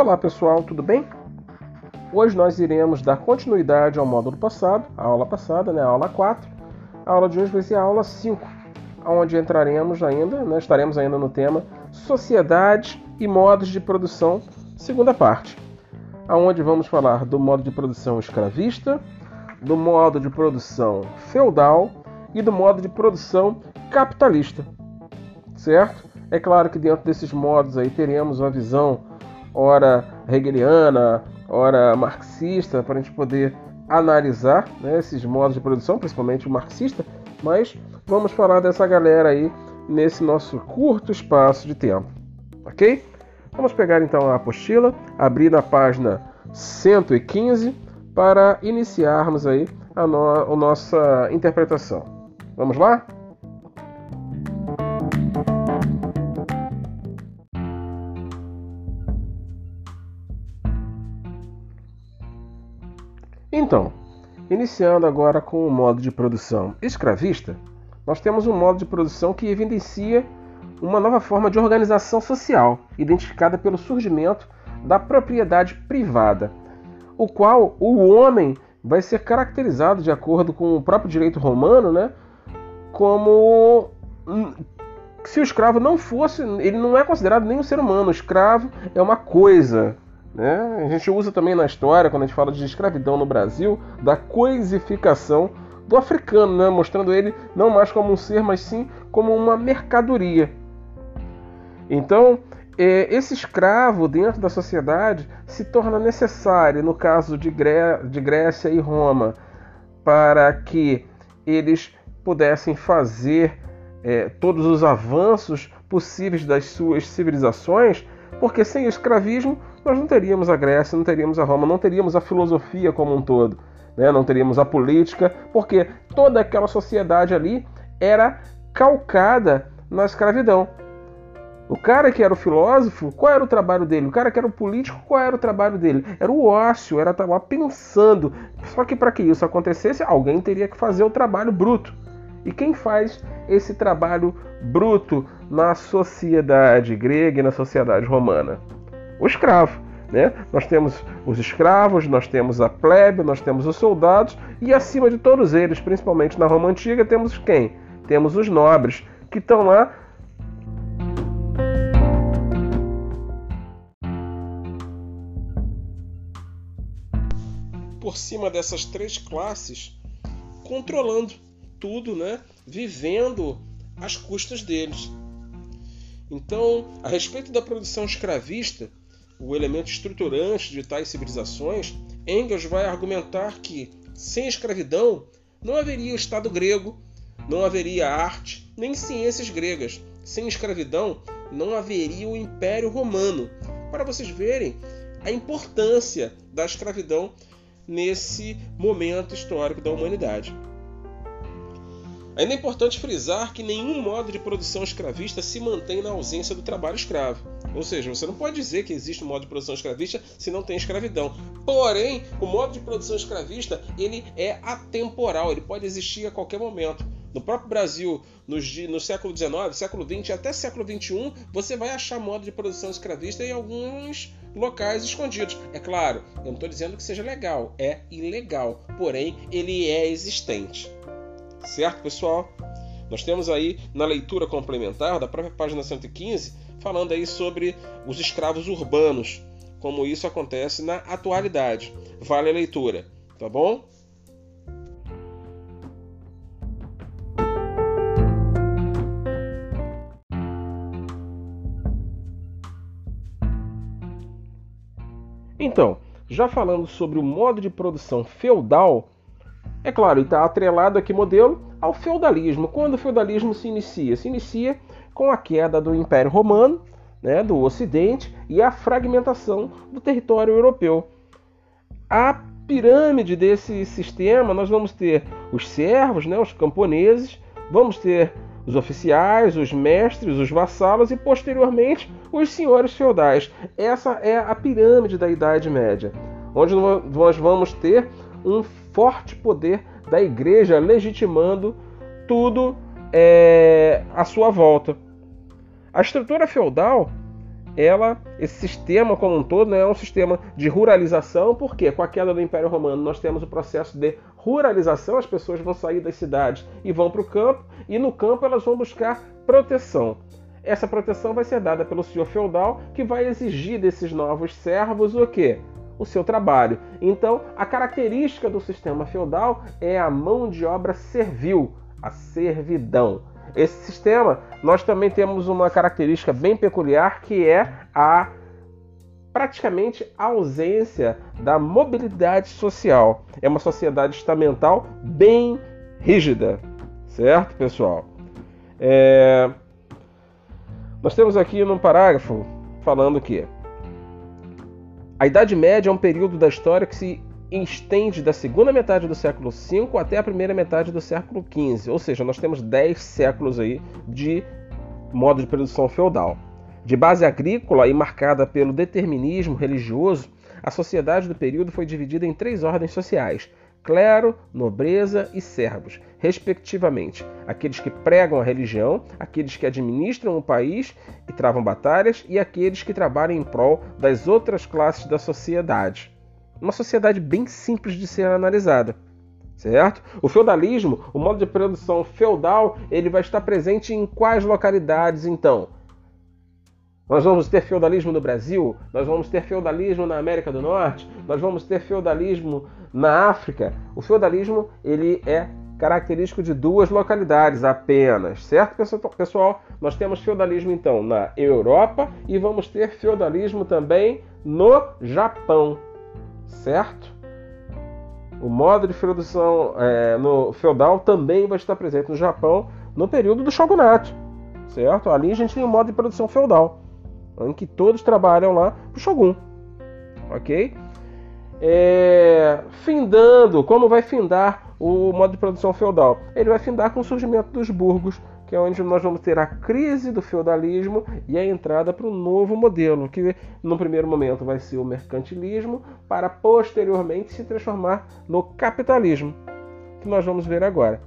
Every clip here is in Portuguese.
Olá pessoal, tudo bem? Hoje nós iremos dar continuidade ao módulo passado, a aula passada, né, a aula 4. A aula de hoje vai ser a aula 5, onde entraremos ainda, né, estaremos ainda no tema Sociedade e modos de produção, segunda parte, aonde vamos falar do modo de produção escravista, do modo de produção feudal e do modo de produção capitalista. Certo? É claro que dentro desses modos aí teremos uma visão ora hegeliana, ora marxista, para a gente poder analisar né, esses modos de produção, principalmente o marxista, mas vamos falar dessa galera aí nesse nosso curto espaço de tempo, ok? Vamos pegar então a apostila, abrir na página 115 para iniciarmos aí a, no a nossa interpretação. Vamos lá? Então, iniciando agora com o modo de produção escravista, nós temos um modo de produção que evidencia uma nova forma de organização social, identificada pelo surgimento da propriedade privada, o qual o homem vai ser caracterizado, de acordo com o próprio direito romano, né, como se o escravo não fosse, ele não é considerado nem um ser humano, o escravo é uma coisa, né? A gente usa também na história, quando a gente fala de escravidão no Brasil, da coisificação do africano, né? mostrando ele não mais como um ser, mas sim como uma mercadoria. Então, é, esse escravo dentro da sociedade se torna necessário, no caso de, Gré de Grécia e Roma, para que eles pudessem fazer é, todos os avanços possíveis das suas civilizações, porque sem o escravismo nós não teríamos a Grécia, não teríamos a Roma, não teríamos a filosofia como um todo, né? não teríamos a política, porque toda aquela sociedade ali era calcada na escravidão. O cara que era o filósofo, qual era o trabalho dele? O cara que era o político, qual era o trabalho dele? Era o ócio, era estar lá pensando. Só que para que isso acontecesse, alguém teria que fazer o trabalho bruto. E quem faz esse trabalho bruto na sociedade grega e na sociedade romana? O escravo. Né? Nós temos os escravos, nós temos a plebe, nós temos os soldados e acima de todos eles, principalmente na Roma antiga, temos quem? Temos os nobres que estão lá por cima dessas três classes, controlando tudo, né? Vivendo às custas deles. Então, a respeito da produção escravista, o elemento estruturante de tais civilizações, Engels vai argumentar que, sem escravidão, não haveria o Estado grego, não haveria arte, nem ciências gregas. Sem escravidão, não haveria o Império Romano. Para vocês verem a importância da escravidão nesse momento histórico da humanidade. Ainda é importante frisar que nenhum modo de produção escravista se mantém na ausência do trabalho escravo. Ou seja, você não pode dizer que existe um modo de produção escravista se não tem escravidão. Porém, o modo de produção escravista ele é atemporal, ele pode existir a qualquer momento. No próprio Brasil, no, século XIX, século XX até século XXI, você vai achar modo de produção escravista em alguns locais escondidos. É claro, eu não estou dizendo que seja legal, é ilegal, porém ele é existente. Certo, pessoal? Nós temos aí na leitura complementar da própria página 115 falando aí sobre os escravos urbanos, como isso acontece na atualidade. Vale a leitura, tá bom? Então, já falando sobre o modo de produção feudal, é claro, está atrelado aqui modelo ao feudalismo. Quando o feudalismo se inicia? Se inicia com a queda do Império Romano, né, do Ocidente, e a fragmentação do território europeu. A pirâmide desse sistema, nós vamos ter os servos, né, os camponeses, vamos ter os oficiais, os mestres, os vassalos e posteriormente os senhores feudais. Essa é a pirâmide da Idade Média, onde nós vamos ter um forte poder da igreja legitimando tudo é, à sua volta. A estrutura feudal ela, esse sistema como um todo, né, é um sistema de ruralização, porque com a queda do Império Romano nós temos o processo de ruralização, as pessoas vão sair das cidades e vão para o campo, e no campo elas vão buscar proteção. Essa proteção vai ser dada pelo senhor feudal, que vai exigir desses novos servos o quê? O seu trabalho. Então, a característica do sistema feudal é a mão de obra servil, a servidão. Esse sistema, nós também temos uma característica bem peculiar que é a praticamente a ausência da mobilidade social. É uma sociedade estamental bem rígida, certo, pessoal? É... Nós temos aqui no parágrafo falando que a Idade Média é um período da história que se estende da segunda metade do século V até a primeira metade do século XV, ou seja, nós temos 10 séculos aí de modo de produção feudal. De base agrícola e marcada pelo determinismo religioso, a sociedade do período foi dividida em três ordens sociais: clero, nobreza e servos, respectivamente. Aqueles que pregam a religião, aqueles que administram o país e travam batalhas, e aqueles que trabalham em prol das outras classes da sociedade. Uma sociedade bem simples de ser analisada. Certo? O feudalismo, o modo de produção feudal, ele vai estar presente em quais localidades então? Nós vamos ter feudalismo no Brasil, nós vamos ter feudalismo na América do Norte, nós vamos ter feudalismo na África. O feudalismo ele é característico de duas localidades apenas, certo, pessoal? Nós temos feudalismo então na Europa e vamos ter feudalismo também no Japão, certo? O modo de produção é, no feudal também vai estar presente no Japão no período do shogunato, certo? Ali a gente tem o modo de produção feudal em que todos trabalham lá para o Shogun. Ok? É, findando, como vai findar o modo de produção feudal? Ele vai findar com o surgimento dos burgos, que é onde nós vamos ter a crise do feudalismo e a entrada para um novo modelo, que no primeiro momento vai ser o mercantilismo, para posteriormente se transformar no capitalismo, que nós vamos ver agora.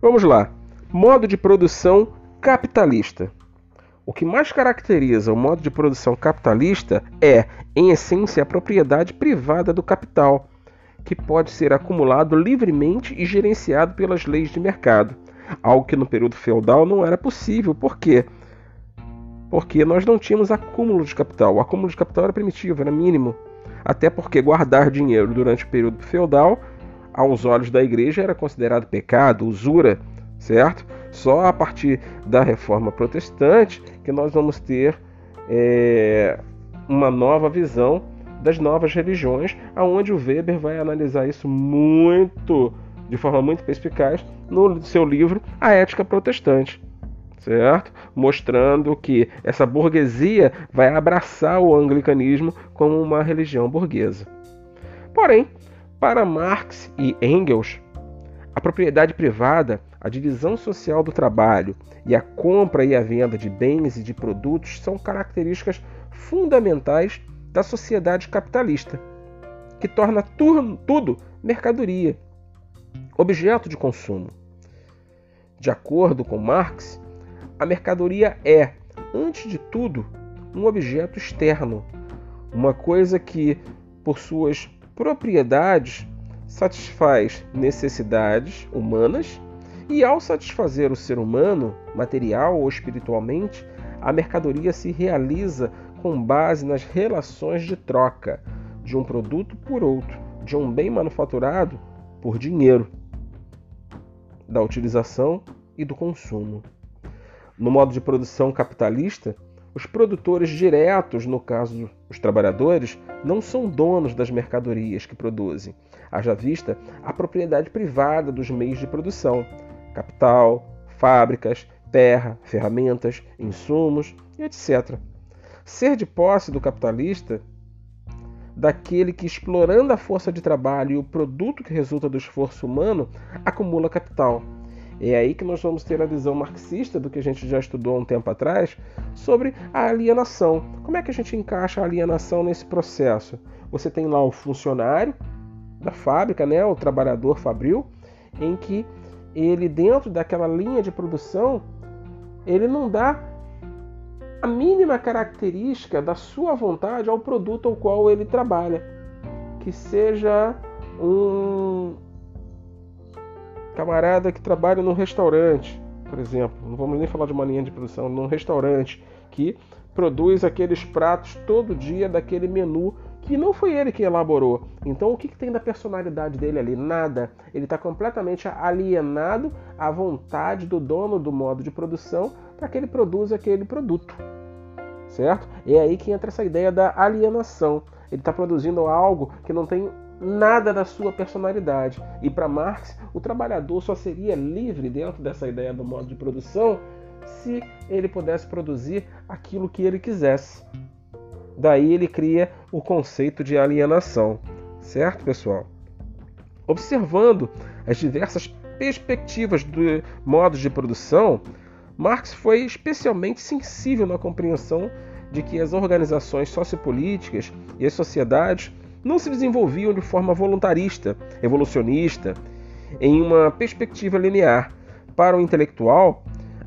Vamos lá. Modo de produção capitalista. O que mais caracteriza o modo de produção capitalista é, em essência, a propriedade privada do capital, que pode ser acumulado livremente e gerenciado pelas leis de mercado. Algo que no período feudal não era possível. Por quê? Porque nós não tínhamos acúmulo de capital. O acúmulo de capital era primitivo, era mínimo. Até porque guardar dinheiro durante o período feudal aos olhos da igreja era considerado pecado, usura, certo? Só a partir da reforma protestante que nós vamos ter é, uma nova visão das novas religiões, aonde o Weber vai analisar isso muito, de forma muito perspicaz, no seu livro A Ética Protestante, certo? Mostrando que essa burguesia vai abraçar o anglicanismo como uma religião burguesa. Porém, para Marx e Engels, a propriedade privada, a divisão social do trabalho e a compra e a venda de bens e de produtos são características fundamentais da sociedade capitalista, que torna tudo mercadoria, objeto de consumo. De acordo com Marx, a mercadoria é, antes de tudo, um objeto externo, uma coisa que, por suas propriedades satisfaz necessidades humanas e, ao satisfazer o ser humano, material ou espiritualmente, a mercadoria se realiza com base nas relações de troca de um produto por outro, de um bem manufaturado por dinheiro, da utilização e do consumo. No modo de produção capitalista, os produtores diretos, no caso os trabalhadores, não são donos das mercadorias que produzem. Haja vista a propriedade privada dos meios de produção: capital, fábricas, terra, ferramentas, insumos, etc. Ser de posse do capitalista, daquele que, explorando a força de trabalho e o produto que resulta do esforço humano, acumula capital é aí que nós vamos ter a visão marxista do que a gente já estudou um tempo atrás sobre a alienação. Como é que a gente encaixa a alienação nesse processo? Você tem lá o funcionário, da fábrica, né, o trabalhador fabril, em que ele dentro daquela linha de produção, ele não dá a mínima característica da sua vontade ao produto ao qual ele trabalha, que seja um camarada que trabalha num restaurante, por exemplo, não vamos nem falar de uma linha de produção, num restaurante que produz aqueles pratos todo dia daquele menu que não foi ele que elaborou. Então, o que, que tem da personalidade dele ali? Nada. Ele está completamente alienado à vontade do dono do modo de produção para que ele produza aquele produto. Certo? É aí que entra essa ideia da alienação. Ele está produzindo algo que não tem nada da sua personalidade. E para Marx, o trabalhador só seria livre dentro dessa ideia do modo de produção se ele pudesse produzir aquilo que ele quisesse. Daí ele cria o conceito de alienação, certo, pessoal? Observando as diversas perspectivas do modo de produção, Marx foi especialmente sensível na compreensão de que as organizações sociopolíticas e as sociedades não se desenvolviam de forma voluntarista, evolucionista, em uma perspectiva linear. Para o intelectual,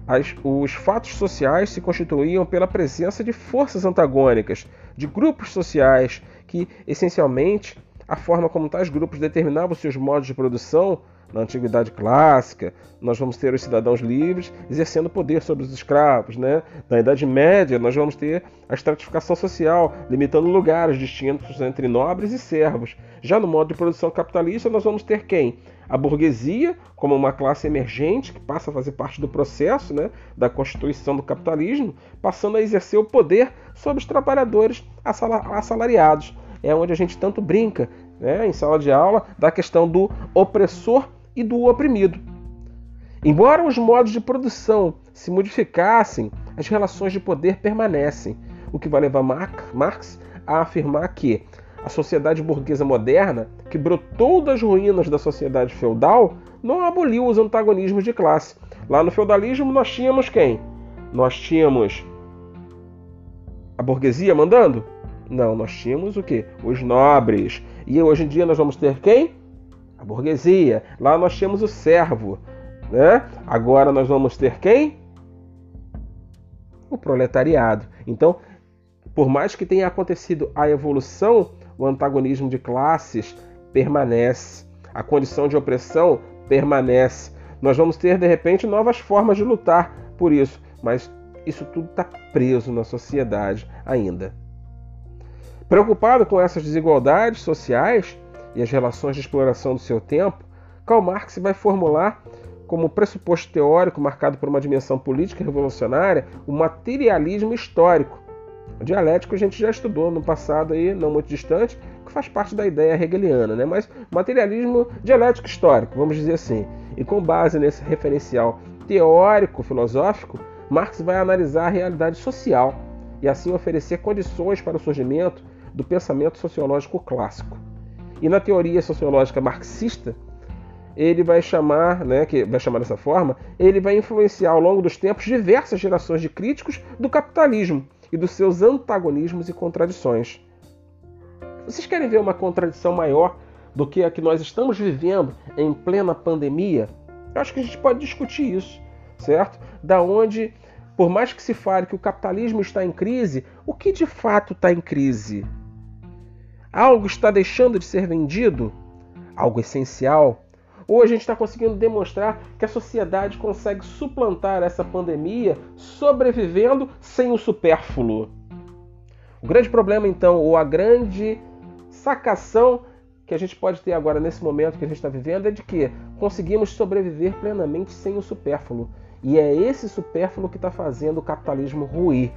as, os fatos sociais se constituíam pela presença de forças antagônicas, de grupos sociais que, essencialmente, a forma como tais grupos determinavam seus modos de produção na antiguidade clássica, nós vamos ter os cidadãos livres exercendo poder sobre os escravos. Né? Na Idade Média, nós vamos ter a estratificação social, limitando lugares distintos entre nobres e servos. Já no modo de produção capitalista, nós vamos ter quem? A burguesia, como uma classe emergente que passa a fazer parte do processo né, da constituição do capitalismo, passando a exercer o poder sobre os trabalhadores assalariados. É onde a gente tanto brinca né, em sala de aula da questão do opressor e do oprimido. Embora os modos de produção se modificassem, as relações de poder permanecem, o que vai levar Marx a afirmar que a sociedade burguesa moderna, que brotou das ruínas da sociedade feudal, não aboliu os antagonismos de classe. Lá no feudalismo nós tínhamos quem? Nós tínhamos a burguesia mandando? Não, nós tínhamos o que? Os nobres. E hoje em dia nós vamos ter quem? a burguesia. Lá nós tínhamos o servo, né? Agora nós vamos ter quem? O proletariado. Então, por mais que tenha acontecido a evolução, o antagonismo de classes permanece, a condição de opressão permanece. Nós vamos ter de repente novas formas de lutar por isso, mas isso tudo está preso na sociedade ainda. Preocupado com essas desigualdades sociais, e as relações de exploração do seu tempo, Karl Marx vai formular como pressuposto teórico marcado por uma dimensão política revolucionária o materialismo histórico. O dialético a gente já estudou no passado aí, não muito distante, que faz parte da ideia hegeliana, né? mas materialismo dialético histórico, vamos dizer assim. E com base nesse referencial teórico filosófico, Marx vai analisar a realidade social e assim oferecer condições para o surgimento do pensamento sociológico clássico. E na teoria sociológica marxista, ele vai chamar, né, que vai chamar dessa forma, ele vai influenciar ao longo dos tempos diversas gerações de críticos do capitalismo e dos seus antagonismos e contradições. Vocês querem ver uma contradição maior do que a que nós estamos vivendo em plena pandemia? Eu acho que a gente pode discutir isso, certo? Da onde, por mais que se fale que o capitalismo está em crise, o que de fato está em crise? Algo está deixando de ser vendido? Algo essencial? Ou a gente está conseguindo demonstrar que a sociedade consegue suplantar essa pandemia sobrevivendo sem o supérfluo? O grande problema, então, ou a grande sacação que a gente pode ter agora nesse momento que a gente está vivendo é de que conseguimos sobreviver plenamente sem o supérfluo. E é esse supérfluo que está fazendo o capitalismo ruir.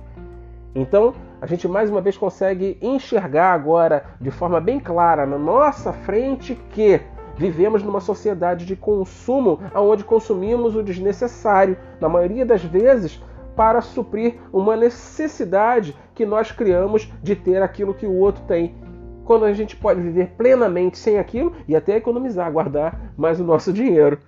Então, a gente mais uma vez consegue enxergar agora de forma bem clara na nossa frente que vivemos numa sociedade de consumo onde consumimos o desnecessário, na maioria das vezes para suprir uma necessidade que nós criamos de ter aquilo que o outro tem. Quando a gente pode viver plenamente sem aquilo e até economizar, guardar mais o nosso dinheiro,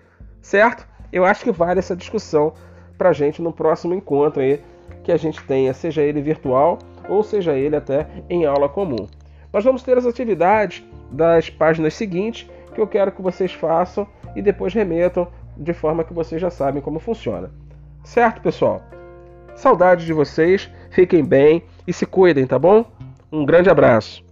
certo? Eu acho que vale essa discussão para a gente no próximo encontro aí que a gente tenha, seja ele virtual ou seja ele até em aula comum. Nós vamos ter as atividades das páginas seguintes que eu quero que vocês façam e depois remetam de forma que vocês já sabem como funciona. Certo, pessoal? Saudade de vocês, fiquem bem e se cuidem, tá bom? Um grande abraço.